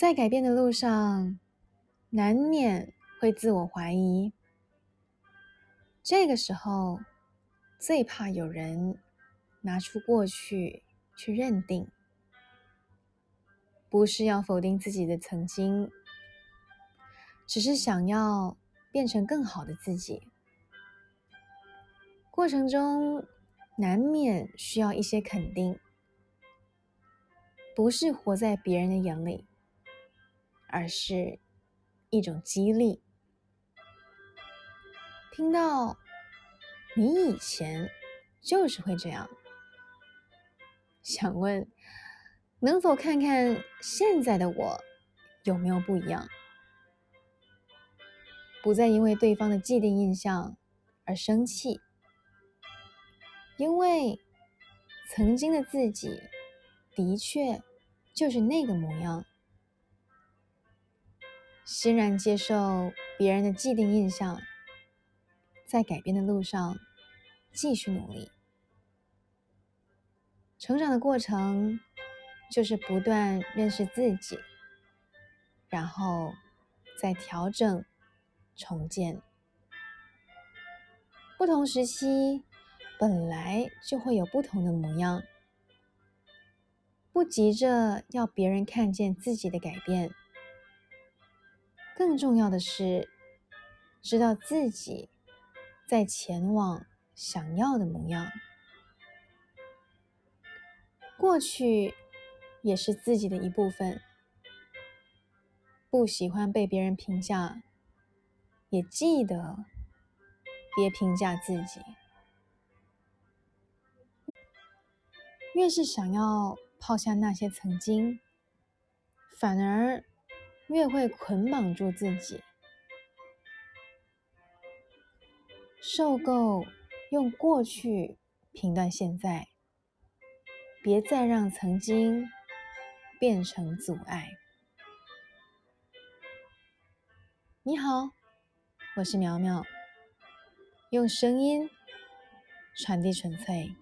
在改变的路上，难免会自我怀疑。这个时候，最怕有人拿出过去去认定，不是要否定自己的曾经，只是想要变成更好的自己。过程中难免需要一些肯定，不是活在别人的眼里。而是一种激励。听到你以前就是会这样，想问能否看看现在的我有没有不一样？不再因为对方的既定印象而生气，因为曾经的自己的确就是那个模样。欣然接受别人的既定印象，在改变的路上继续努力。成长的过程就是不断认识自己，然后再调整、重建。不同时期本来就会有不同的模样，不急着要别人看见自己的改变。更重要的是，知道自己在前往想要的模样。过去也是自己的一部分，不喜欢被别人评价，也记得别评价自己。越是想要抛下那些曾经，反而。越会捆绑住自己，受够用过去评断现在，别再让曾经变成阻碍。你好，我是苗苗，用声音传递纯粹。